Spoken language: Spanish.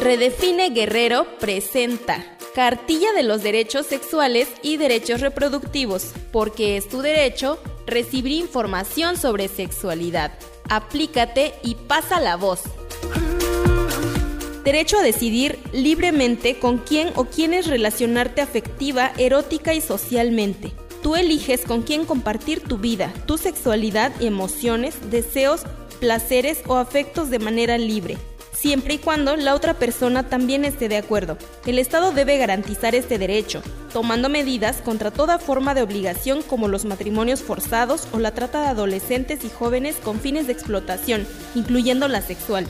Redefine Guerrero presenta Cartilla de los Derechos Sexuales y Derechos Reproductivos, porque es tu derecho recibir información sobre sexualidad. Aplícate y pasa la voz. Derecho a decidir libremente con quién o quiénes relacionarte afectiva, erótica y socialmente. Tú eliges con quién compartir tu vida, tu sexualidad y emociones, deseos, placeres o afectos de manera libre siempre y cuando la otra persona también esté de acuerdo. El Estado debe garantizar este derecho, tomando medidas contra toda forma de obligación como los matrimonios forzados o la trata de adolescentes y jóvenes con fines de explotación, incluyendo la sexual.